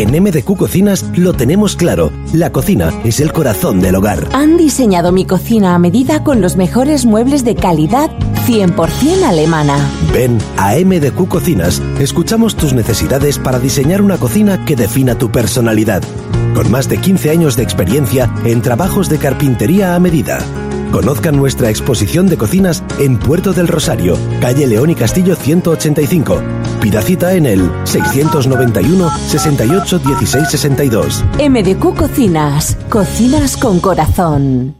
En MDQ Cocinas lo tenemos claro. La cocina es el corazón del hogar. Han diseñado mi cocina a medida con los mejores muebles de calidad 100% alemana. Ven a MDQ Cocinas. Escuchamos tus necesidades para diseñar una cocina que defina tu personalidad. Con más de 15 años de experiencia en trabajos de carpintería a medida. Conozcan nuestra exposición de cocinas en Puerto del Rosario, calle León y Castillo 185. Pida cita en el 691 68 16 62. MDQ Cocinas. Cocinas con corazón.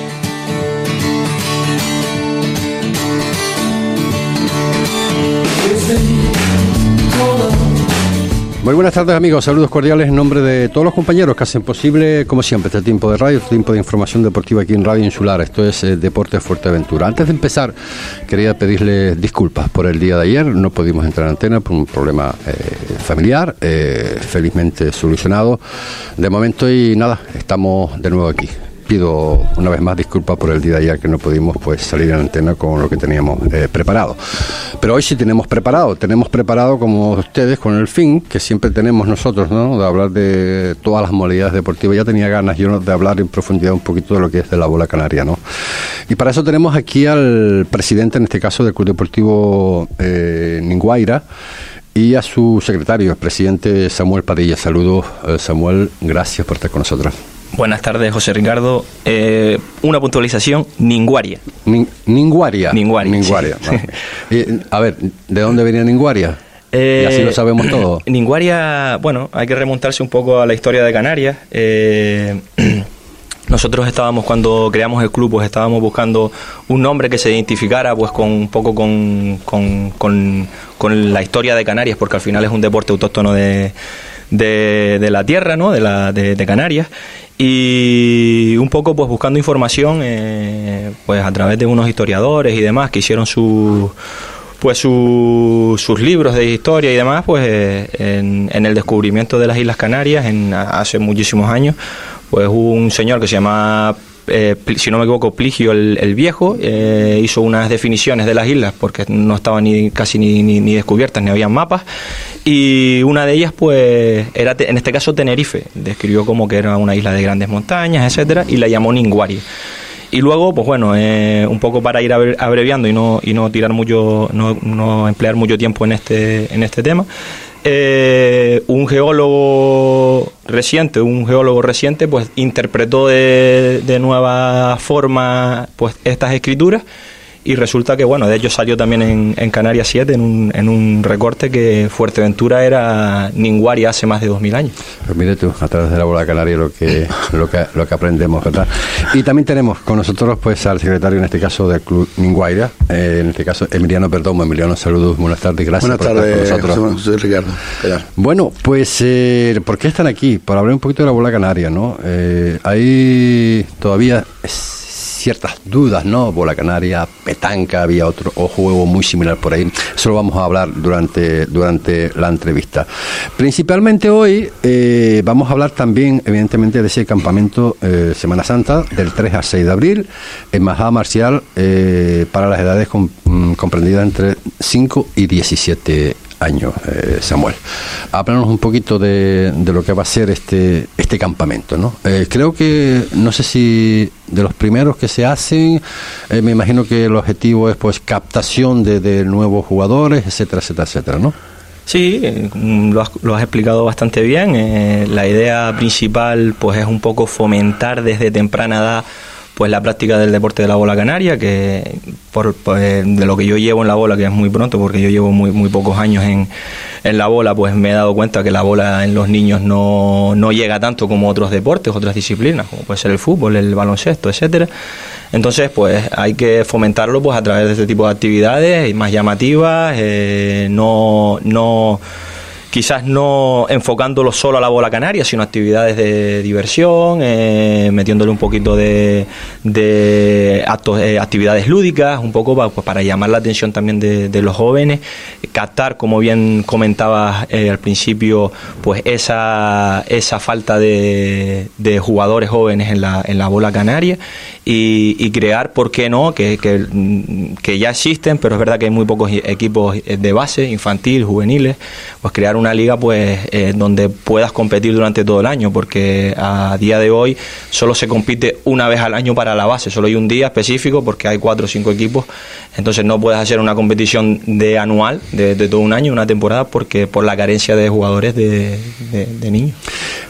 Muy buenas tardes amigos, saludos cordiales en nombre de todos los compañeros que hacen posible, como siempre, este tiempo de radio, este tiempo de información deportiva aquí en Radio Insular. Esto es eh, Deportes Fuerteventura. Antes de empezar, quería pedirles disculpas por el día de ayer, no pudimos entrar en antena por un problema eh, familiar, eh, felizmente solucionado de momento y nada, estamos de nuevo aquí. Una vez más disculpas por el día de ayer que no pudimos pues salir en antena con lo que teníamos eh, preparado. Pero hoy sí tenemos preparado, tenemos preparado como ustedes con el fin que siempre tenemos nosotros, ¿no? De hablar de todas las modalidades deportivas. Ya tenía ganas yo de hablar en profundidad un poquito de lo que es de la bola canaria, ¿no? Y para eso tenemos aquí al presidente, en este caso del Club Deportivo eh, Ninguaira y a su secretario, el presidente Samuel Padilla. Saludos, eh, Samuel, gracias por estar con nosotros. Buenas tardes, José Ricardo. Eh, una puntualización, Ninguaria. Nin- Ninguaria. Ninguaria, Ninguaria. sí. vale. Eh, a ver, ¿de dónde venía Ninguaria? Eh, y así lo sabemos todo. Ninguaria, bueno, hay que remontarse un poco a la historia de Canarias. Nosotros estábamos, cuando creamos el club, pues estábamos buscando un nombre que se identificara pues con un poco con, con, con- con la historia de Canarias, porque al final es un deporte autóctono de, de, de la tierra, ¿no? De, la, de, de Canarias. Y un poco pues buscando información eh, pues a través de unos historiadores y demás que hicieron su pues su- sus libros de historia y demás pues eh, en, el descubrimiento de las Islas Canarias en, hace muchísimos años pues un señor que se llama eh, si no me equivoco Pligio el, Viejo hizo unas definiciones de las islas porque no estaban ni casi ni, ni, ni descubiertas ni habían mapas y una de ellas pues era en este caso Tenerife. Describió como que era una isla de grandes montañas etcétera y la llamó Ninguari. Y luego, pues bueno, eh, un poco para ir abre- abreviando y no, y no tirar mucho, no, no emplear mucho tiempo en este, en este tema, eh, un geólogo reciente, un geólogo reciente, pues interpretó de, de nueva forma pues estas escrituras y resulta que, bueno, de hecho salió también en, en Canarias 7 en un, en un recorte que Fuerteventura era Ninguari hace más de 2000 años. Pues mire tú, a través de la bola canaria lo que, lo que, lo que aprendemos, ¿verdad? Y también tenemos con nosotros pues al secretario, en este caso del Club Ninguaira, eh, en este caso Emiliano Perdomo. Emiliano, saludos, buenas tardes, gracias Buenas por tardes, estar con nosotros. Ricardo. Bueno, pues, eh, ¿por qué están aquí? Por hablar un poquito de la bola canaria, ¿no? Eh, hay todavía es- ciertas dudas, ¿no? Bola canaria, petanca, había otro o juego muy similar por ahí. Eso lo vamos a hablar durante, durante la entrevista. Principalmente hoy eh, vamos a hablar también, evidentemente, de ese campamento eh, Semana Santa del 3 al 6 de abril en Majada Marcial eh, para las edades com- mm, comprendidas entre 5 y 17 años, eh, Samuel. Háblanos un poquito de, de lo que va a ser este, este campamento, ¿no? Eh, creo que, no sé si de los primeros que se hacen, eh, me imagino que el objetivo es pues captación de, de nuevos jugadores, etcétera, etcétera, etcétera, ¿no? Sí, eh, lo has, lo has explicado bastante bien. Eh, la idea principal pues es un poco fomentar desde temprana edad pues la práctica del deporte de la bola canaria, que por, pues, de lo que yo llevo en la bola, que es muy pronto, porque yo llevo muy, muy pocos años en, en la bola, pues me he dado cuenta que la bola en los niños no, no llega tanto como otros deportes, otras disciplinas, como puede ser el fútbol, el baloncesto, etcétera. Entonces, pues hay que fomentarlo pues a través de este tipo de actividades más llamativas, eh, no, no quizás no enfocándolo solo a la bola canaria, sino actividades de diversión, eh, metiéndole un poquito de, de eh, actividades lúdicas, un poco pa- pues, para llamar la atención también de, los jóvenes, captar, como bien comentabas eh, al principio, pues esa, esa falta de, de jugadores jóvenes en la, en la bola canaria y, y crear, ¿por qué no?, que, que, que ya existen, pero es verdad que hay muy pocos equipos de base, infantil, juveniles, pues crear una liga pues eh, donde puedas competir durante todo el año, porque a día de hoy solo se compite una vez al año para la base, solo hay un día específico porque hay cuatro o cinco equipos, entonces no puedes hacer una competición de anual, de, todo un año, una temporada, porque por la carencia de jugadores de niños.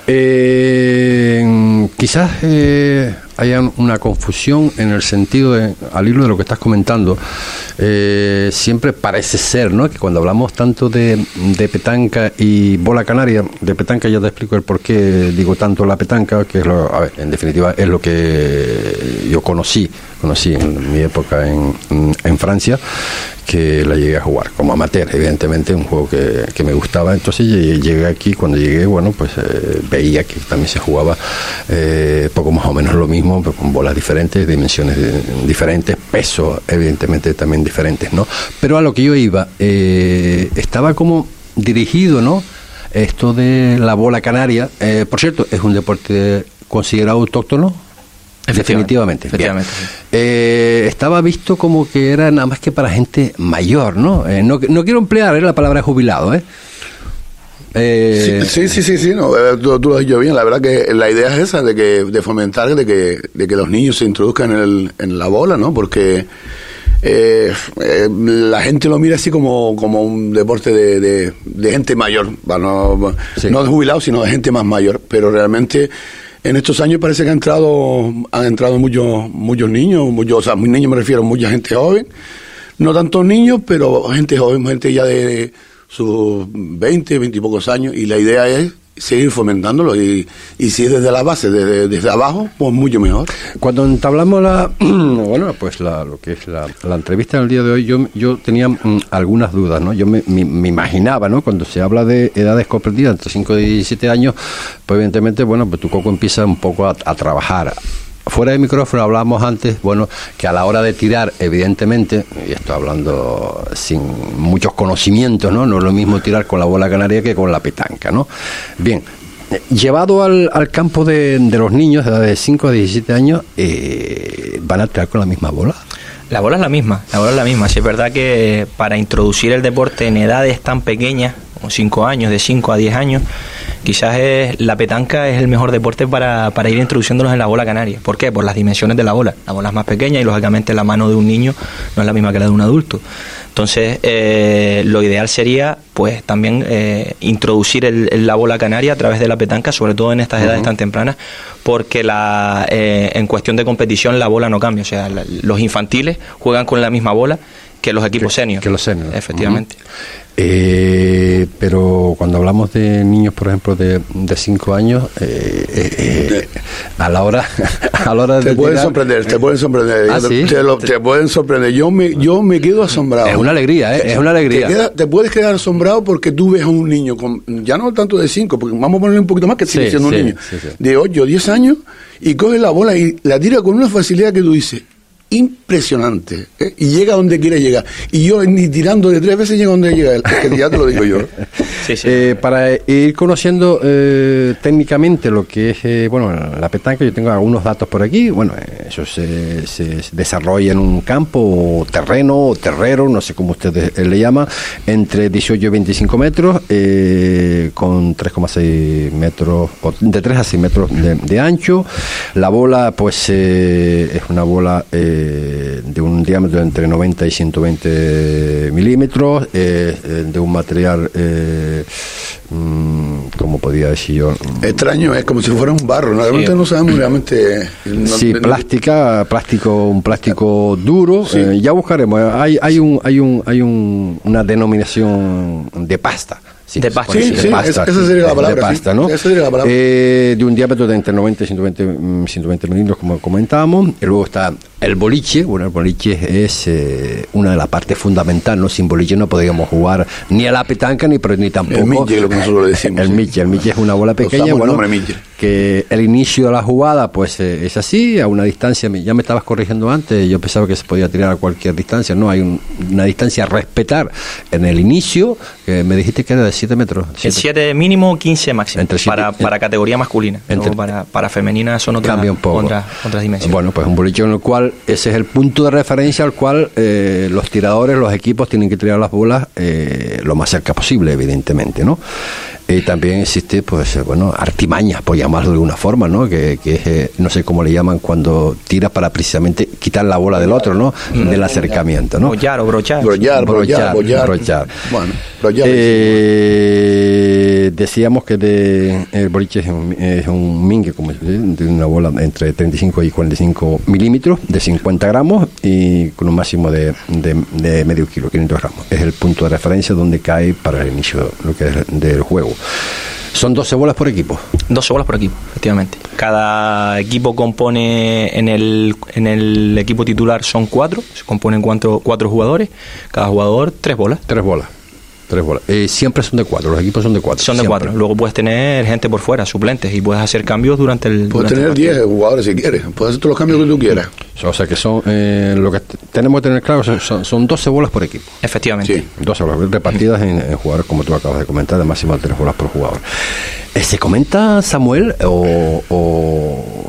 Eh, quizás eh, haya una confusión en el sentido de, al hilo de lo que estás comentando, eh, siempre parece ser, ¿no? Que cuando hablamos tanto de, de petanca y bola canaria, de petanca ya te explico el por qué digo tanto la petanca, que es lo, a ver, en definitiva es lo que yo conocí, conocí en mi época en, en Francia, que la llegué a jugar como amateur, evidentemente, un juego que, que me gustaba. Entonces llegué, aquí, cuando llegué, bueno, pues eh, veía que también se jugaba eh, poco más o menos lo mismo, con bolas diferentes, dimensiones diferentes, peso, evidentemente también diferentes, ¿no? Pero a lo que yo iba, eh, estaba como dirigido, ¿no? Esto de la bola canaria, por cierto, es un deporte considerado autóctono. Definitivamente. sí. Eh, estaba visto como que era nada más que para gente mayor, ¿no? Eh, no, no quiero emplear eh, la palabra jubilado, ¿eh? Eh, Sí, sí, sí, sí, no, eh, tú, tú lo has dicho bien. La verdad que la idea es esa, de que de fomentar de que, de que los niños se introduzcan en, el, en la bola, ¿no? Porque eh, eh, la gente lo mira así como, como un deporte de, de, de gente mayor, va, no, Sí. no de jubilados, sino de gente más mayor. Pero realmente en estos años parece que han entrado, han entrado muchos, muchos niños, muchos, o sea, muy niños me refiero, mucha gente joven. No tantos niños, pero gente joven, gente ya de sus 20, 20 y pocos años. Y la idea es seguir fomentándolo. Y, y si es desde la base, desde, desde abajo, pues mucho mejor. Cuando entablamos la, bueno, pues la, lo que es la, la entrevista del día de hoy, yo, yo tenía mm, algunas dudas, ¿no? Yo me, me- imaginaba, ¿no? Cuando se habla de edades comprendidas entre 5 y 17 años, pues evidentemente, bueno, pues tu coco empieza un poco a trabajar. Fuera de micrófono hablábamos antes, bueno, que a la hora de tirar, evidentemente, y estoy hablando sin muchos conocimientos, ¿no? No es lo mismo tirar con la bola canaria que con la petanca, ¿no? Bien, eh, Llevado al, al campo de, de los niños de edad de 5 a 17 años, eh, ¿van a tirar con la misma bola? La bola es la misma, la bola es la misma. Si es verdad que para introducir el deporte en edades tan pequeñas, como 5 años, de 5 a 10 años, quizás es, la petanca es el mejor deporte para, para ir introduciéndolos en la bola canaria. ¿Por qué? Por las dimensiones de la bola. La bola es más pequeña y lógicamente la mano de un niño no es la misma que la de un adulto. Entonces, eh, lo ideal sería, pues, también eh, introducir el- el- la bola canaria a través de la petanca, sobre todo en estas edades tan tempranas, porque la, eh, en cuestión de competición la bola no cambia. O sea, la- los infantiles juegan con la misma bola que los equipos seniors. que los seniors. Efectivamente. Eh, pero cuando hablamos de niños, por ejemplo, de 5 años, eh, eh, eh, a la hora, a la hora de Te pueden tirar- sorprender, te pueden sorprender. ¿Ah, sí? te, lo- te pueden sorprender. Yo me, yo me quedo asombrado. Es una alegría, ¿eh? Es una alegría. Te, queda- te puedes quedar asombrado porque tú ves a un niño, con, ya no tanto de 5, porque vamos a ponerle un poquito más que sigue Sí, siendo sí, un niño, sí, sí. de 8 o 10 años, y coge la bola y la tira con una facilidad que tú dices, impresionante, ¿eh? y llega donde quiere llegar. Y yo ni tirando de tres veces llega donde llega él, es que ya te lo digo yo. Eh, para ir conociendo eh, técnicamente lo que es, eh, bueno, la petanca, yo tengo algunos datos por aquí. Bueno, eso se, se desarrolla en un campo, terreno, o terrero, no sé cómo ustedes le llaman, entre 18 y 25 metros, con 3,6 metros, de 3 a 6 metros de, ancho. La bola, pues, es una bola de un diámetro entre 90 y 120 milímetros, de un material eh, mm, como podía decir yo. Extraño, es como si fuera un barro, realmente no sabemos realmente. sí, plástica, plástico, un plástico duro. Eh, ya buscaremos. Hay, hay un, hay un, hay un, una denominación de pasta. De pasta. Sí, sí, esa sería la palabra. De pasta, ¿no? Eh, de un diámetro de entre 90 y 120, 120 mm, milímetros, como comentábamos. Y luego está el boliche, bueno, el boliche es eh, una de las partes fundamentales, ¿no? Sin boliche no podríamos jugar ni a la petanca ni, ni tampoco. El miche, lo que nosotros decimos. El miche, el miche es una bola pequeña, bueno, que el inicio de la jugada pues eh, es así, a una distancia, ya me estabas corrigiendo antes, yo pensaba que se podía tirar a cualquier distancia, no, hay una distancia a respetar en el inicio, que me dijiste que era de 7 metros. 7 mínimo, 15 máximo, para, para categoría masculina, para, para femenina son otras, otras dimensiones. Bueno, pues un boliche en el cual ese es el punto de referencia al cual eh, los tiradores, los equipos tienen que tirar las bolas eh, lo más cerca posible, evidentemente, ¿no? Y también existe, pues, eh, bueno, artimañas, por llamarlo de alguna forma, ¿no? Que, que no sé cómo le llaman cuando tiras para precisamente quitar la bola del otro, ¿no? Mm. Del acercamiento, ¿no? Brollar o brochar. Brollar, brollar, brochar. Bueno, brollar. Eh, decíamos que de, el boliche es un, es un mingue, como de una bola entre 35 y 45 milímetros, de 50 gramos y con un máximo de, de, medio kilo, 500 gramos. Es el punto de referencia donde cae para el inicio lo que es del juego. Son 12 bolas por equipo. 12 bolas por equipo, efectivamente. Cada equipo compone, en el, en el equipo titular son cuatro, se componen cuatro, cuatro jugadores, cada jugador tres bolas. Tres bolas. Tres bolas. Eh, siempre son de cuatro, los equipos son de cuatro. Son de cuatro. Luego puedes tener gente por fuera, suplentes, y puedes hacer cambios durante el. Puedes tener diez jugadores si quieres. Puedes hacer todos los cambios que tú quieras. O sea que son. Eh, lo que tenemos que tener claro son, son 12 bolas por equipo. Efectivamente. Sí. 12 bolas repartidas en, jugadores, como tú acabas de comentar, de máximo de tres bolas por jugador. Eh, ¿Se comenta, Samuel, o, o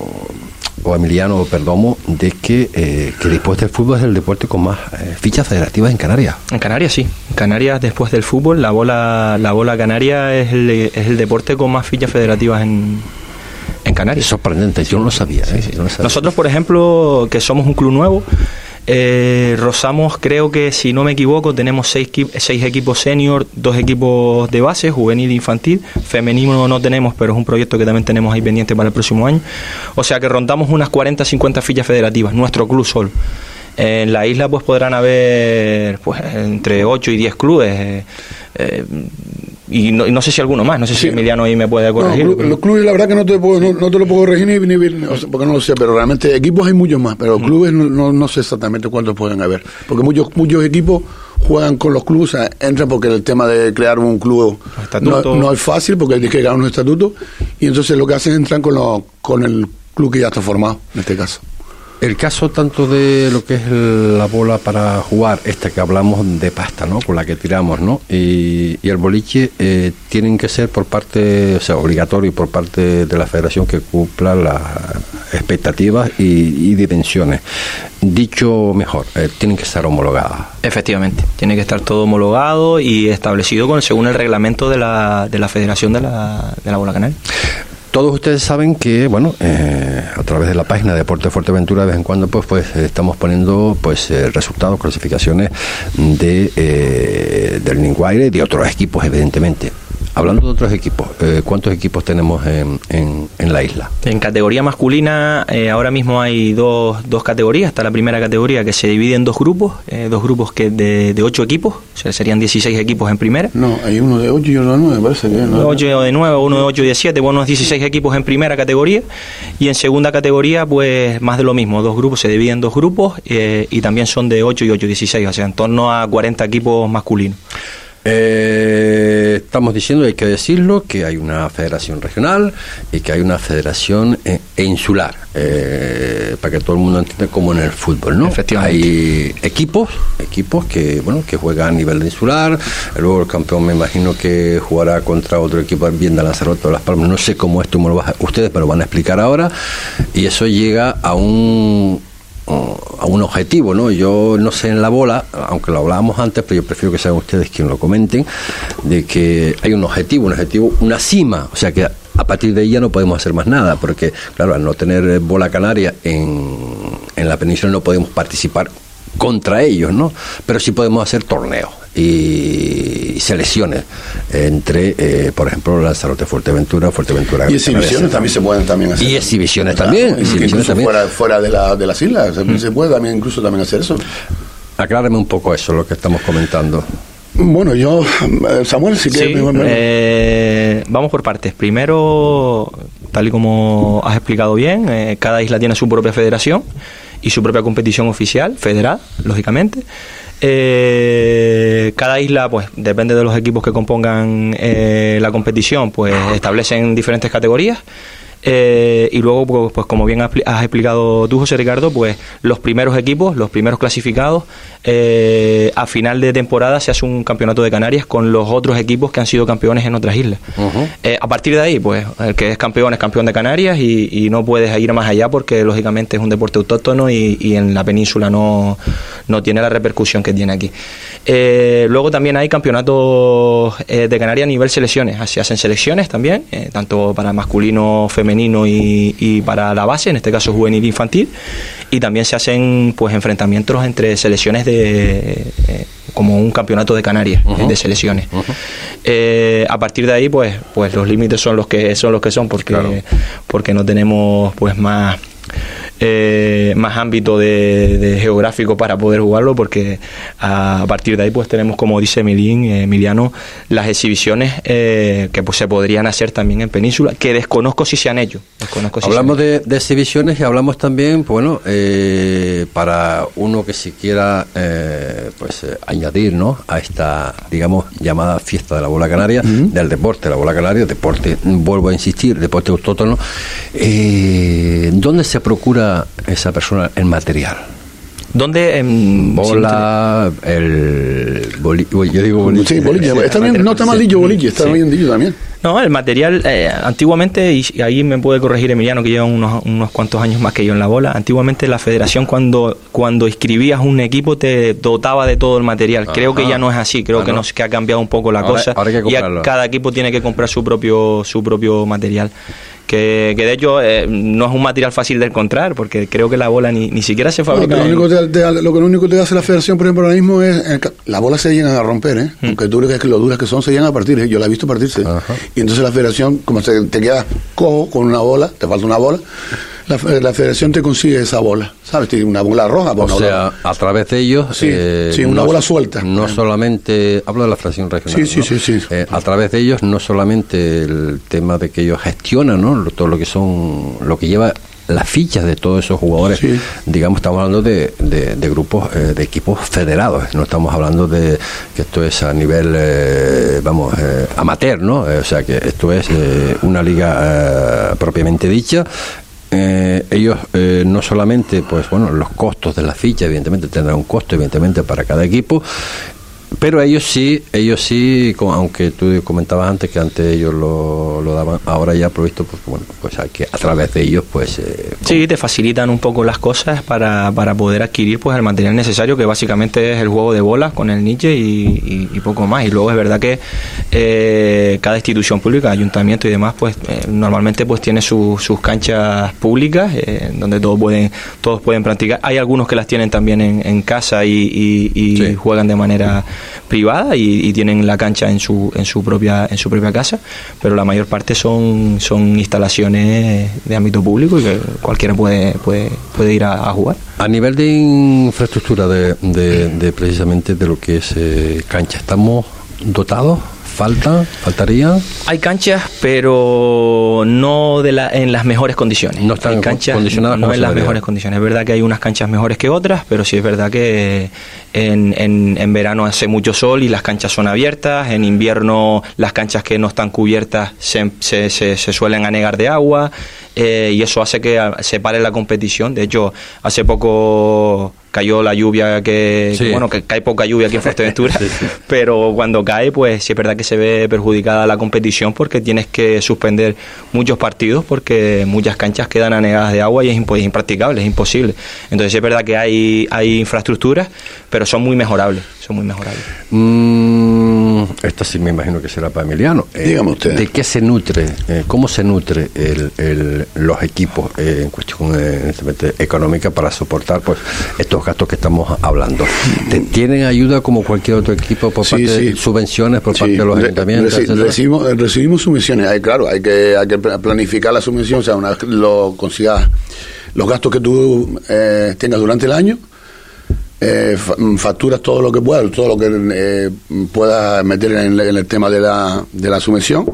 Emiliano Perdomo de que, eh, que después del fútbol es el deporte con más eh, fichas federativas en Canarias. En Canarias sí. En Canarias después del fútbol la bola la bola canaria es el, es el deporte con más fichas federativas en, en Canarias. Es sorprendente, yo no lo sabía. ¿eh? Yo no lo sabía. Nosotros, por ejemplo, que somos un club nuevo, eh, rozamos, creo que si no me equivoco, tenemos seis, seis equipos senior, dos equipos de base, juvenil e infantil. Femenino no tenemos, pero es un proyecto que también tenemos ahí pendiente para el próximo año. O sea que rondamos unas 40, 50 fichas federativas, nuestro club solo. En la isla pues podrán haber pues entre 8 y 10 clubes. Eh, eh, y no, sé si alguno más, no sé si Emiliano ahí me puede corregir. los clubes, la verdad que no te, puedo, no, te lo puedo corregir ni, ni porque no lo sé, pero realmente equipos hay muchos más, pero clubes no, no, sé exactamente cuántos pueden haber, porque muchos muchos equipos juegan con los clubes, entran porque el tema de crear un club no, es fácil, porque hay que crear un estatuto, y entonces lo que hacen es entran con, lo, con el club que ya está formado, en este caso. El caso tanto de lo que es la bola para jugar, esta que hablamos de pasta, ¿no? Con la que tiramos, ¿no? Y, el boliche eh, tienen que ser por parte, o sea, obligatorio por parte de la federación que cumpla las expectativas y, dimensiones. Dicho mejor, eh, tienen que estar homologadas. Efectivamente, tiene que estar todo homologado y establecido con, según el reglamento de la, de la Federación de la, de la Bola Canal. Todos ustedes saben que, bueno, eh, a través de la página de Deporte Fuerteventura de vez en cuando, pues, pues estamos poniendo, pues, eh, resultados, clasificaciones de eh, del Ninguaire y de otros equipos, evidentemente. Hablando de otros equipos, eh, ¿cuántos equipos tenemos en, en, la isla? En categoría masculina, eh, ahora mismo hay dos, dos categorías. Está la primera categoría que se divide en dos grupos, eh, dos grupos que de, de ocho equipos, o sea, serían 16 equipos en primera. No, hay uno de ocho y uno de nueve, parece que ¿no? Ocho de nueve, uno de ocho y de siete, bueno, 16 equipos en primera categoría. Y en segunda categoría, pues más de lo mismo, dos grupos, se dividen en dos grupos y también son de 8 y 8, 16, o sea, en torno a 40 equipos masculinos. Eh estamos diciendo, hay que decirlo, que hay una federación regional y que hay una federación eh, e insular, eh, para que todo el mundo entienda como en el fútbol, ¿no? Hay equipos, equipos que, bueno, que juegan a nivel de insular, luego el campeón me imagino que jugará contra otro equipo bien de Lanzarote o Las Palmas, no sé cómo esto me lo vas ustedes me lo van a explicar ahora, y eso llega a un a un objetivo, ¿no? Yo no sé en la bola, aunque lo hablábamos antes, pero yo prefiero que sean ustedes quienes lo comenten, de que hay un objetivo, un objetivo, una cima, o sea que a partir de ella no podemos hacer más nada, porque claro, al no tener bola canaria en, en la península no podemos participar contra ellos, ¿no? Pero sí podemos hacer torneos y selecciones entre, eh, por ejemplo, Lanzarote, Fuerteventura, Fuerteventura. Y exhibiciones también se pueden también hacer. Y exhibiciones también. exhibiciones también. Fuera, fuera de, la, de las islas, se puede también incluso también hacer eso. Aclárame un poco eso, lo que estamos comentando. Bueno, yo, Samuel, si sí, eh, vamos por partes. Primero, tal y como has explicado bien, eh, cada isla tiene su propia federación y su propia competición oficial, federal, lógicamente. Eh, cada isla, pues depende de los equipos que compongan eh, la competición, pues establecen diferentes categorías. Eh, y luego, pues, pues, como bien has explicado tú, José Ricardo, pues los primeros equipos, los primeros clasificados, eh, a final de temporada se hace un campeonato de Canarias con los otros equipos que han sido campeones en otras islas. Eh, a partir de ahí, pues el que es campeón es campeón de Canarias y, no puedes ir más allá porque lógicamente es un deporte autóctono y, en la península no, no, tiene la repercusión que tiene aquí. luego también hay campeonatos de Canarias a nivel selecciones, se hacen selecciones también, tanto para masculino, femenino, femenino y, para la base, en este caso juvenil e infantil, y también se hacen pues enfrentamientos entre selecciones de eh, como un campeonato de Canarias de selecciones. Eh, a partir de ahí, pues, pues los límites son los que son los que son, porque porque no tenemos pues más eh, más ámbito de, geográfico para poder jugarlo porque a, partir de ahí pues tenemos como dice Emilín, eh, Emiliano las exhibiciones eh, que pues se podrían hacer también en Península que desconozco si se han hecho. Hablamos De, exhibiciones y hablamos también bueno para uno que si quiera pues añadir ¿no? a esta digamos llamada fiesta de la bola canaria del deporte la bola canaria deporte vuelvo a insistir deporte autóctono ¿dónde se procura esa persona el material? ¿Dónde? En, Bola, el yo digo bolillo. Sí, bolillo. Está bien, no está mal dicho bolillo, está bien dicho también. No, el material, eh, antiguamente, y ahí me puede corregir Emiliano, que lleva unos, unos cuantos años más que yo en la bola, antiguamente la federación cuando, cuando inscribías un equipo te dotaba de todo el material. Creo que ya no es así, creo que, no, que ha cambiado un poco la cosa. y cada equipo tiene que comprar su propio, su propio material que, de hecho eh, no es un material fácil de encontrar, porque creo que la bola ni, ni siquiera se fabrica. lo, único lo, que único te hace la federación, por ejemplo, ahora mismo es, eh, la bola se llegan a romper, ¿eh? Mm. aunque tú que lo duras que son, se llegan a partir, ¿eh? yo la he visto partirse. Y entonces la federación, como se, te quedas cojo con una bola, te falta una bola, la, federación te consigue esa bola, ¿sabes? Tiene una bola roja. O sea, a través de ellos. Sí, sí una bola suelta. No solamente, hablo de la federación regional. Sí, sí, sí. Eh, a través de ellos, no solamente el tema de que ellos gestionan, ¿no? Todo lo que son, lo que lleva las fichas de todos esos jugadores, digamos, estamos hablando de, de, grupos, eh, de equipos federados, no estamos hablando de que esto es a nivel, eh, vamos, amateur, ¿no? o sea, que esto es una liga propiamente dicha, eh, ellos eh, no solamente, pues bueno, los costos de la ficha, evidentemente tendrán un costo, evidentemente, para cada equipo, pero ellos sí, ellos sí, aunque tú comentabas antes que antes ellos lo, lo daban, ahora ya provisto, pues bueno, pues hay que a través de ellos, pues... Eh, sí, te facilitan un poco las cosas para, para poder adquirir pues el material necesario, que básicamente es el juego de bolas con el niche y, poco más. Y luego es verdad que eh, cada institución pública, ayuntamiento y demás, pues eh, normalmente pues tiene sus canchas públicas donde todos pueden, todos pueden practicar. Hay algunos que las tienen también en, casa y, juegan de manera privada y, tienen la cancha en su, en su propia en su propia casa, pero la mayor parte son, son instalaciones de ámbito público y que cualquiera puede, puede, puede ir a, jugar. A nivel de infraestructura de, de, precisamente de lo que es eh, cancha, ¿estamos dotados? Falta? ¿Faltaría? Hay canchas, pero no de la, en las mejores condiciones. No están hay canchas condicionadas no en las mejores condiciones. Es verdad que hay unas canchas mejores que otras, pero sí es verdad que en, en- en verano hace mucho sol y las canchas son abiertas. En invierno las canchas que no están cubiertas se, se- se- se suelen anegar de agua eh, y eso hace que se pare la competición. De hecho, hace poco cayó la lluvia que, Sí. que, bueno que cae poca lluvia aquí en Fuerteventura pero cuando cae pues sí es verdad que se ve perjudicada la competición porque tienes que suspender muchos partidos porque muchas canchas quedan anegadas de agua y es impo- impracticable es imposible. Entonces sí es verdad que hay hay infraestructuras pero son muy mejorables son muy mejorables. Mm, esta sí me imagino que será para Emiliano. Eh, Dígame usted. ¿De qué se nutre, eh, cómo se nutre el, el- los equipos eh, en cuestión eh, económica para soportar pues estos gastos que estamos hablando? ¿Te- ¿Tienen ayuda como cualquier otro equipo por Sí, parte de subvenciones, por Sí, parte de los re- ayuntamientos? reci- recibimos, eh, recibimos subvenciones. Hay, claro, hay que, hay que pla- planificar la subvención, o sea, una vez lo consigas los gastos que tú eh, tengas durante el año, eh, mm, facturas todo lo que puedas, todo lo que eh, puedas meter en, el- tema de la, de la subvención.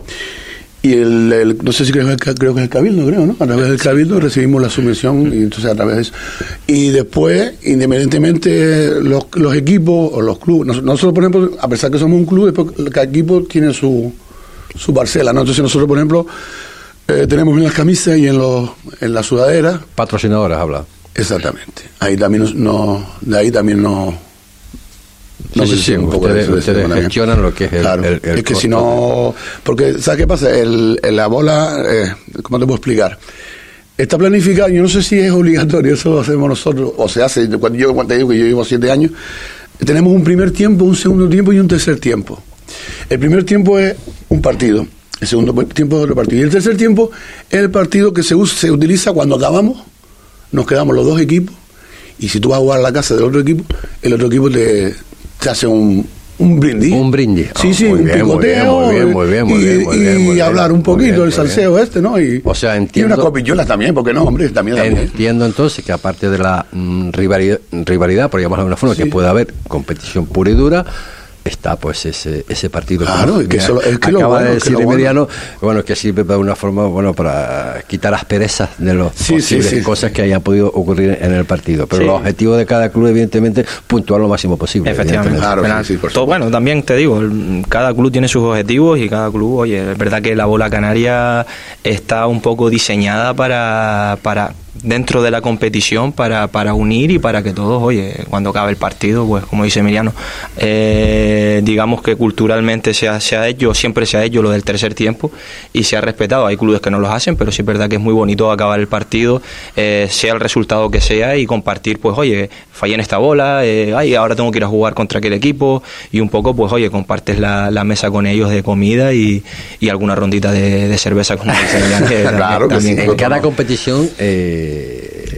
Y el, no sé si creo, creo que es el Cabildo, creo, ¿no? A través del Cabildo recibimos la subvención y entonces a través de eso. Y después, independientemente los, equipos o los clubes, nos- nosotros por ejemplo, a pesar que somos un club, cada equipo tiene su, su parcela, ¿no? Entonces nosotros por ejemplo eh, tenemos en las camisas y en, los, en las sudaderas, Patrocinadores habla. Exactamente. Ahí también no, de ahí también no... Sí, sí, sí, ustedes- ustedes gestionan lo que es el- Claro, el- el es que si no... Porque, ¿sabes qué pasa? El, la bola, eh, ¿cómo te puedo explicar? Está planificado, yo no sé si es obligatorio, eso lo hacemos nosotros, o se hace, cuando yo cuando te digo que yo llevo siete años, tenemos un primer tiempo, un segundo tiempo y un tercer tiempo. El primer tiempo es un partido, el segundo tiempo es otro partido, y el tercer tiempo es el partido que se, usa, se utiliza cuando acabamos, nos quedamos los dos equipos, y si tú vas a jugar a la casa del otro equipo, el otro equipo te, te hace un, un brindis. Un brindis. Sí, Ah, sí, muy un bien, muy bien, picoteo. muy bien, muy bien, muy y, bien, muy y hablar un poquito, bien, el muy salseo este, ¿no? Y, O sea, y entiendo- unas copilluelas también, porque no, hombre, también. también. Entiendo entonces que aparte de la mm, rivalidad, rivalidad, por llamarlo de alguna forma, Sí. que puede haber competición pura y dura, está pues ese ese partido. Claro, que me eso- es que lo acaba bueno, de es que decir lo bueno. Emiliano, bueno, que sirve de una forma, bueno, para quitar asperezas de los Sí, sí, posibles sí. cosas que hayan podido ocurrir en el partido. Pero Sí. el objetivo de cada club, evidentemente, puntuar lo máximo posible. Efectivamente. Claro, Bueno, sí, sí, por todo- bueno, también te digo, cada club tiene sus objetivos y cada club, oye, es verdad que la bola canaria está un poco diseñada para, para dentro de la competición para, para unir y para que todos, oye, cuando acabe el partido, pues como dice Emiliano, eh, digamos que culturalmente se ha, se ha hecho, siempre se ha hecho lo del tercer tiempo y se ha respetado. Hay clubes que no los hacen, pero sí es verdad que es muy bonito acabar el partido, eh, sea el resultado que sea y compartir, pues oye, fallé en esta bola, eh, ay, ahora tengo que ir a jugar contra aquel equipo y un poco, pues oye, compartes la, la mesa con ellos de comida y, y alguna rondita de, de cerveza, como dice Emiliano, que también- Claro que sí. En cada competición eh,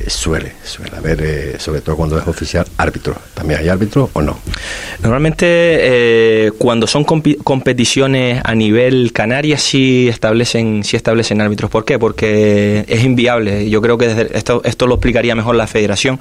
suele, suele haber, eh, sobre todo cuando es oficial, árbitro. ¿También hay árbitro o no? Normalmente eh, cuando son competiciones a nivel Canarias sí establecen sí establecen árbitros. ¿Por qué? Porque es inviable. Yo creo que desde esto, esto lo explicaría mejor la Federación.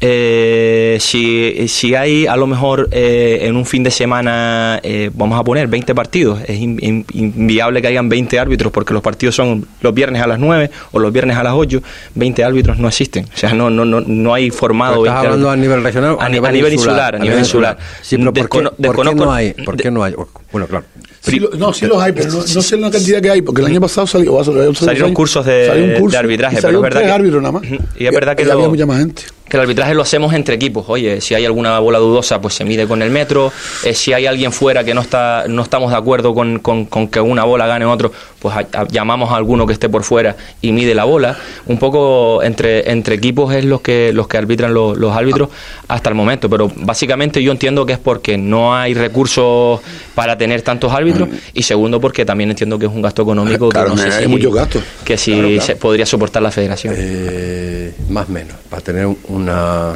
Eh, si, si hay a lo mejor eh, en un fin de semana, eh, vamos a poner 20 partidos, es in- in- inviable que hayan 20 árbitros porque los partidos son los viernes a las 9 o los viernes a las 8, 20 árbitros no existen. O sea, no, no, no, no hay formado ¿Estás 20 hablando a nivel regional o A ni- a nivel insular, a nivel insular. Sí, pero ¿por qué, por no hay? ¿Por qué no hay? Bueno, claro. Sí lo- no, sí los hay, pero no, no sé la cantidad que hay, porque el año pasado salió, Salieron cursos de- salió un curso de arbitraje, y pero es verdad tres que- árbitros nada más. Ujú, y es verdad que había lo- mucha más gente. Que el arbitraje lo hacemos entre equipos. Oye, si hay alguna bola dudosa, pues se mide con el metro. Eh, si hay alguien fuera que no está no estamos de acuerdo con, con- con que una bola gane otro, pues a- a- llamamos a alguno que esté por fuera y mide la bola. Un poco entre entre equipos es los que los que arbitran los, los árbitros hasta el momento. Pero básicamente yo entiendo que es porque no hay recursos para tener tantos árbitros y segundo porque también entiendo que es un gasto económico Claro, que no sé hay si, muchos gastos. que si Claro, claro. se podría soportar la federación. Eh, más o menos, para tener una...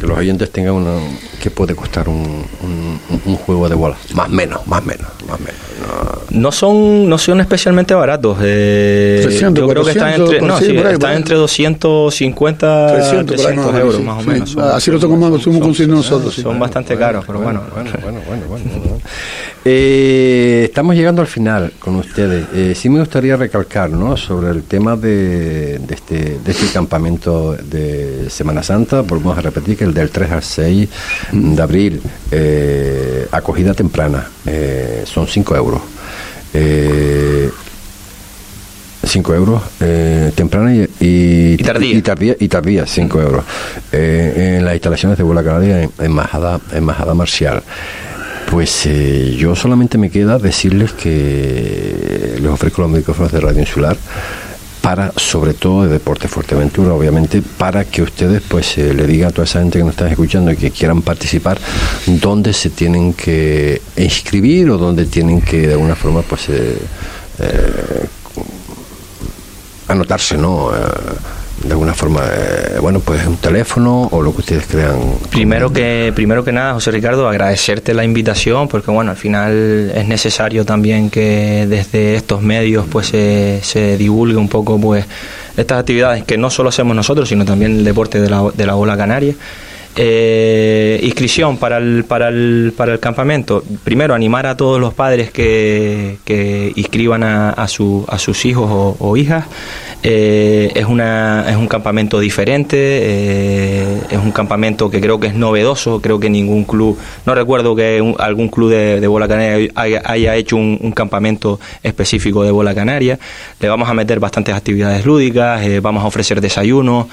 Que los oyentes tengan una... ¿Qué puede costar un, un, un juego de bola? Más menos, más menos, más menos. No. No son, no son especialmente baratos. eh, 300, yo creo que están 400, entre, no, sí, sí, ahí, están entre 250 300, 300, por ahí, más o menos, euros sí. más o Sí, menos. Son, así lo tocamos, estuvimos consiguiendo nosotros. sí. son bastante caros, pero bueno. Bueno, bueno, bueno, bueno, bueno. Eh, estamos llegando al final con ustedes. Eh, sí me gustaría recalcar ¿no? sobre el tema de, de, este, de este campamento de Semana Santa. Volvemos a repetir que el del 3 al 6 de abril, eh, acogida temprana, eh, son 5 euros. Eh, 5 euros eh, temprana y, y, Y tardía. y tardía, y tardía 5 euros Eh, en las instalaciones de Bola Canaria en Embajada, Embajada Marcial pues eh, yo solamente me queda decirles que les ofrezco los micrófonos de Radio Insular para, sobre todo de Deporte Fuerteventura, obviamente, para que ustedes pues eh, le digan a toda esa gente que nos están escuchando y que quieran participar, dónde se tienen que inscribir o dónde tienen que de alguna forma pues eh, eh, anotarse, ¿no? De alguna forma, eh, bueno, pues un teléfono o lo que ustedes crean. Primero que, primero que nada, José Ricardo, agradecerte la invitación, porque bueno, al final es necesario también que desde estos medios pues se, se divulgue un poco pues estas actividades que no solo hacemos nosotros, sino también el deporte de la, de la ola canaria. Eh, inscripción para el, para, el, para el campamento. Primero, animar a todos los padres que, que inscriban a, a, su, a sus hijos o hijas. Eh, es, una, es un campamento diferente, eh, es un campamento que creo que es novedoso, creo que ningún club, no recuerdo que algún club de, de bola canaria haya, hecho un, campamento específico de bola canaria. Le vamos a meter bastantes actividades lúdicas, eh, vamos a ofrecer desayunos,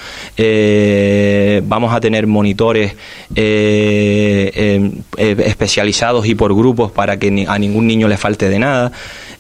vamos a tener monitores eh, especializados y por grupos para que ni- a ningún niño le falte de nada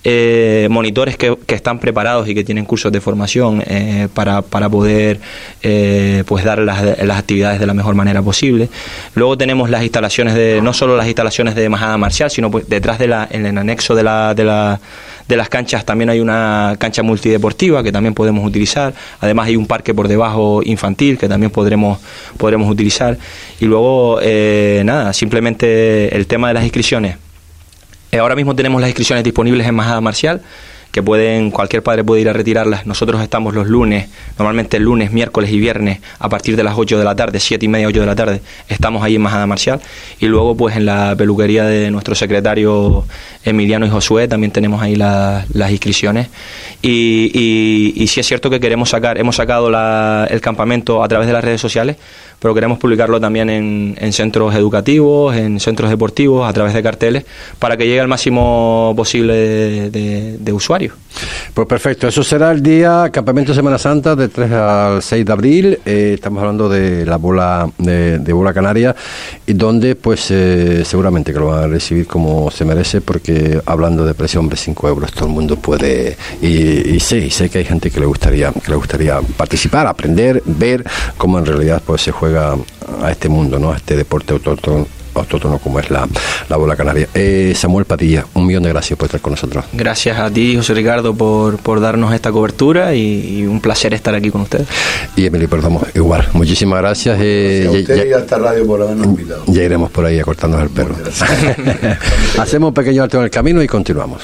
eh, monitores que, que están preparados y que tienen cursos de formación eh, para, para poder eh, pues dar las, las actividades de la mejor manera posible. Luego tenemos las instalaciones de, no solo las instalaciones de majada marcial, sino pues detrás de la, en el anexo de la, de la de las canchas también hay una cancha multideportiva que también podemos utilizar. Además hay un parque por debajo infantil que también podremos, podremos utilizar. Y luego, eh, nada, simplemente el tema de las inscripciones. Eh, ahora mismo tenemos las inscripciones disponibles en Majada Marcial, que pueden, cualquier padre puede ir a retirarlas. Nosotros estamos los lunes, normalmente el lunes, miércoles y viernes, a partir de las 8 de la tarde, 7 y media, 8 de la tarde, estamos ahí en Majada Marcial. Y luego, pues en la peluquería de nuestro secretario Emiliano y Josué, también tenemos ahí la- las inscripciones. Y, y, y sí es cierto que queremos sacar, hemos sacado la- el campamento a través de las redes sociales, pero queremos publicarlo también en, en centros educativos, en centros deportivos, a través de carteles, para que llegue al máximo posible de, de- de usuarios. Pues perfecto, eso será el día Campamento Semana Santa del 3 al 6 de abril. Eh, estamos hablando de la bola de, de bola canaria y donde pues eh, seguramente que lo van a recibir como se merece porque hablando de precio, hombre, 5 euros todo el mundo puede y, y sé, y sé que hay gente que le gustaría que le gustaría participar, aprender, ver cómo en realidad pues se juega a este mundo, ¿no? A este deporte autóctono autóctono como es la, la bola canaria. Eh, Samuel Padilla, un millón de gracias por estar con nosotros. Gracias a ti, José Ricardo, por, por darnos esta cobertura y, y un placer estar aquí con ustedes. Y Emily Perdomo, igual. Muchísimas gracias. eh, a ya- usted ya- y a esta radio por habernos invitado. ya iremos por ahí a cortarnos el pelo. Hacemos un pequeño alto en el camino y continuamos.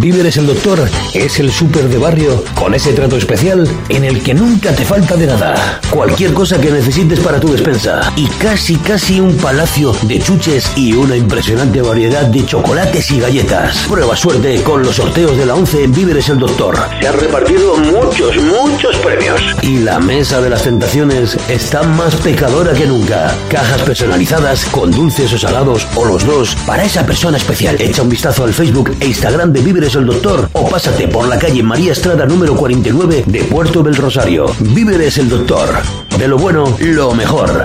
Víveres el Doctor es el súper de barrio con ese trato especial en el que nunca te falta de nada. Cualquier cosa que necesites para tu despensa. Y casi, casi un palacio de chuches y una impresionante variedad de chocolates y galletas. Prueba suerte con los sorteos de la 11 en Víveres el Doctor. Se han repartido muchos, muchos premios. Y la mesa de las tentaciones está más pecadora que nunca. Cajas personalizadas con dulces o salados o los dos para esa persona especial. Echa un vistazo al Facebook e Instagram de Víveres el Doctor o pásate por la calle María Estrada número 49 de Puerto del Rosario. Víveres el Doctor. De lo bueno, lo mejor.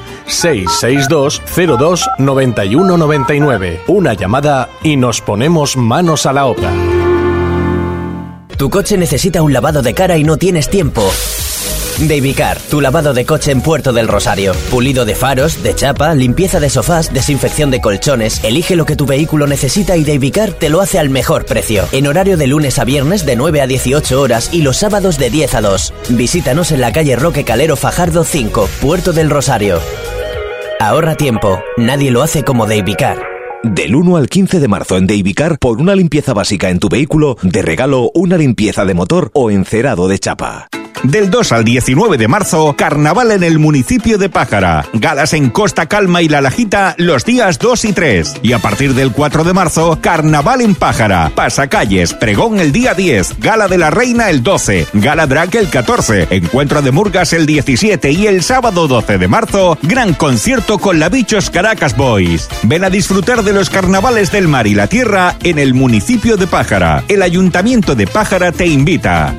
662 02 91 99. Una llamada y nos ponemos manos a la obra. Tu coche necesita un lavado de cara y no tienes tiempo. Davicar, tu lavado de coche en Puerto del Rosario. Pulido de faros, de chapa, limpieza de sofás, desinfección de colchones. Elige lo que tu vehículo necesita y Davicar te lo hace al mejor precio. En horario de lunes a viernes de 9 a 18 horas y los sábados de 10 a 2. Visítanos en la calle Roque Calero Fajardo 5, Puerto del Rosario. Ahorra tiempo. Nadie lo hace como Davicar. Del 1 al 15 de marzo en Davicar, por una limpieza básica en tu vehículo, de regalo una limpieza de motor o encerado de chapa. Del 2 al 19 de marzo, carnaval en el municipio de Pájara. Galas en Costa Calma y La Lajita los días 2 y 3. Y a partir del 4 de marzo, carnaval en Pájara. Pasacalles, pregón el día 10, gala de la reina el 12, gala drag el 14, encuentro de murgas el 17 y el sábado 12 de marzo, gran concierto con la Bichos Caracas Boys. Ven a disfrutar de los carnavales del mar y la tierra en el municipio de Pájara. El ayuntamiento de Pájara te invita.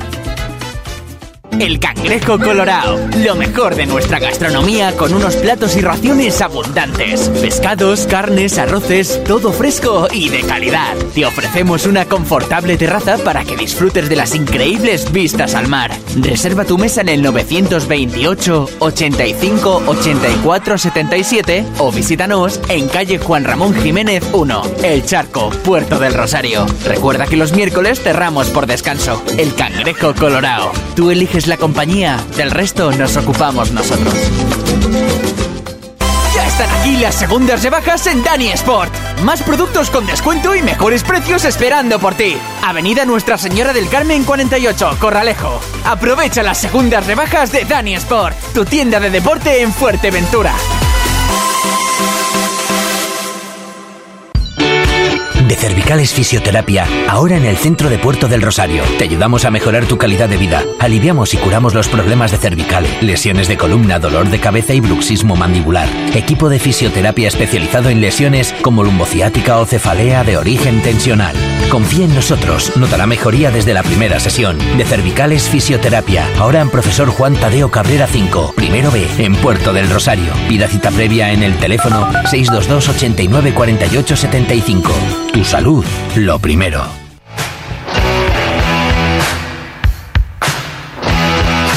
El Cangrejo Colorado, lo mejor de nuestra gastronomía con unos platos y raciones abundantes. Pescados, carnes, arroces, todo fresco y de calidad. Te ofrecemos una confortable terraza para que disfrutes de las increíbles vistas al mar. Reserva tu mesa en el 928 85 84 77 o visítanos en calle Juan Ramón Jiménez 1, El Charco, Puerto del Rosario. Recuerda que los miércoles cerramos por descanso. El Cangrejo Colorado. Tú eliges la compañía, del resto nos ocupamos nosotros. Ya están aquí las segundas rebajas en Dani Sport. Más productos con descuento y mejores precios esperando por ti. Avenida Nuestra Señora del Carmen 48, Corralejo. Aprovecha las segundas rebajas de Dani Sport, tu tienda de deporte en Fuerteventura. Cervicales Fisioterapia, ahora en el centro de Puerto del Rosario. Te ayudamos a mejorar tu calidad de vida. Aliviamos y curamos los problemas de cervicales, lesiones de columna, dolor de cabeza y bruxismo mandibular. Equipo de fisioterapia especializado en lesiones como lumbociática o cefalea de origen tensional. Confía en nosotros, notará mejoría desde la primera sesión. De Cervicales Fisioterapia, ahora en Profesor Juan Tadeo Cabrera 5, primero B, en Puerto del Rosario. Pida cita previa en el teléfono 622 89 48 75. Tu salud, lo primero.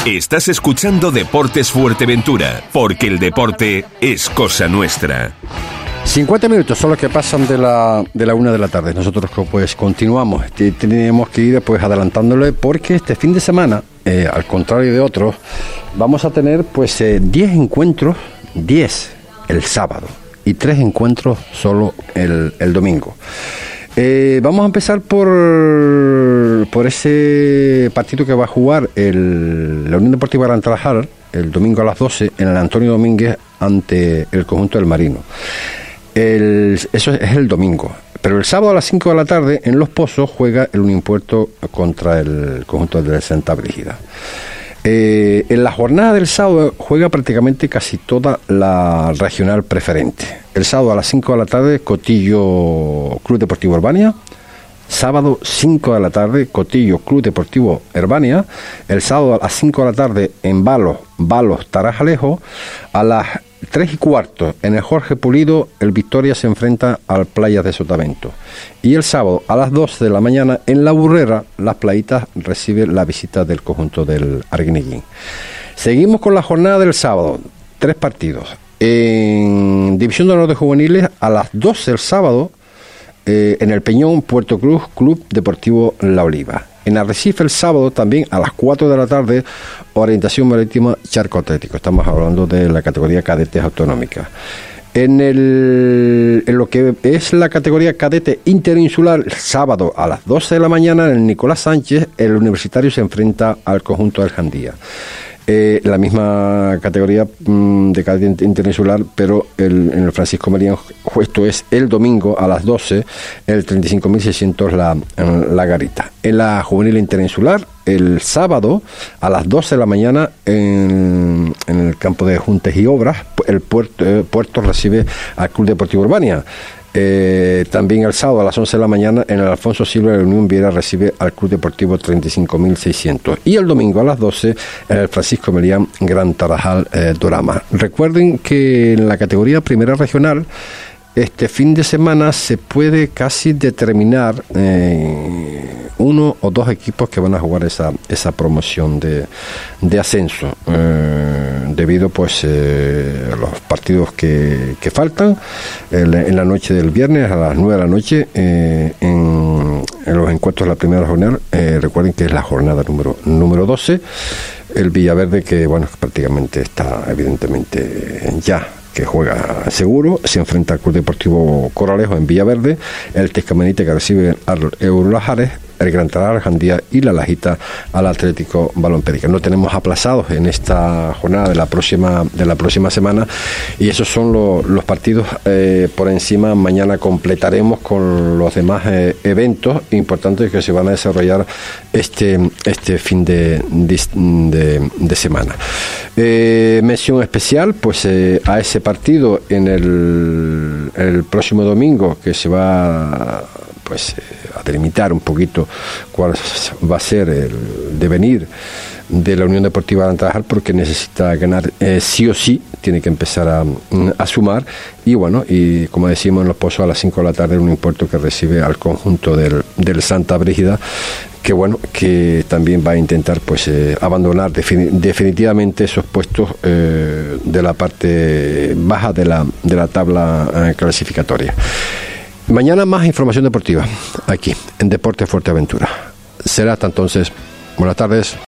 Estás escuchando Deportes Fuerteventura, porque el deporte es cosa nuestra. 50 minutos son los que pasan de la, de la una de la tarde. Nosotros pues continuamos. Te- Tenemos que ir pues adelantándole porque este fin de semana, eh, al contrario de otros, vamos a tener pues eh, 10 encuentros, 10 el sábado y 3 encuentros solo el, el domingo. Eh, vamos a empezar por, por ese partido que va a jugar el, la Unión Deportiva Gran Trabajador el domingo a las 12 en el Antonio Domínguez ante el conjunto del Marino. Eso es el domingo. Pero el sábado a las 5 de la tarde en Los Pozos juega el Unimpuerto contra el conjunto de Santa Brígida. Eh, en la jornada del sábado juega prácticamente casi toda la regional preferente. El sábado a las 5 de la tarde, Cotillo Club Deportivo Urbania. Sábado 5 de la tarde, Cotillo Club Deportivo Herbania. El sábado a las 5 de la tarde, en Balos, Balos Tarajalejo. A las 3 y cuarto, en el Jorge Pulido, el Victoria se enfrenta al Playas de Sotavento. Y el sábado a las 12 de la mañana, en La Burrera, las Playitas recibe la visita del conjunto del Arguineguín. Seguimos con la jornada del sábado. Tres partidos. En División de Honor de Juveniles, a las 12 el sábado, eh, en el Peñón, Puerto Cruz, Club Deportivo La Oliva. En Arrecife el sábado también a las 4 de la tarde, orientación marítima charco atlético. Estamos hablando de la categoría cadetes autonómica. En, el, en lo que es la categoría cadete interinsular, el sábado a las 12 de la mañana, en el Nicolás Sánchez, el universitario se enfrenta al conjunto del Jandía. Eh, la misma categoría mm, de cadete internacional, pero el, en el Francisco María, esto es el domingo a las 12, el 35.600 la, la garita. En la juvenil interinsular, el sábado a las 12 de la mañana en, el campo de Juntes y Obras, el puerto, eh, puerto recibe al Club Deportivo Urbania. Eh, también el sábado a las 11 de la mañana en el Alfonso Silva de la Unión Viera recibe al Club Deportivo 35.600. Y el domingo a las 12 en el Francisco Melián Gran Tarajal eh, Dorama. Recuerden que en la categoría primera regional este fin de semana se puede casi determinar eh, uno o dos equipos que van a jugar esa, esa promoción de, de ascenso eh, debido pues eh, a los partidos que, que faltan en la noche del viernes a las 9 de la noche en, en, los encuentros de la primera jornada recuerden que es la jornada número número 12 el Villaverde que bueno prácticamente está evidentemente ya que juega seguro, se enfrenta al Club Deportivo Coralejo en Villaverde, el Tezcamanite que recibe al Eurolajares, el Gran Talar, Jandía y la Lajita al Atlético Balón No tenemos aplazados en esta jornada de la próxima de la próxima semana y esos son los partidos eh, por encima. Mañana completaremos con los demás eh, eventos importantes que se van a desarrollar este este fin de, de, semana. Eh, mención especial pues a ese partido en el, el próximo domingo que se va pues a delimitar un poquito cuál va a ser el devenir de la Unión Deportiva de trabajar porque necesita ganar eh, sí o sí, tiene que empezar a, mm, a, sumar y bueno, y como decimos en los pozos a las 5 de la tarde un impuesto que recibe al conjunto del, Santa Brígida que bueno, que también va a intentar pues eh, abandonar definitivamente esos puestos eh, de la parte baja de la, de la tabla clasificatoria. Mañana más información deportiva aquí en Deporte Fuerteventura. Será hasta entonces. Buenas tardes.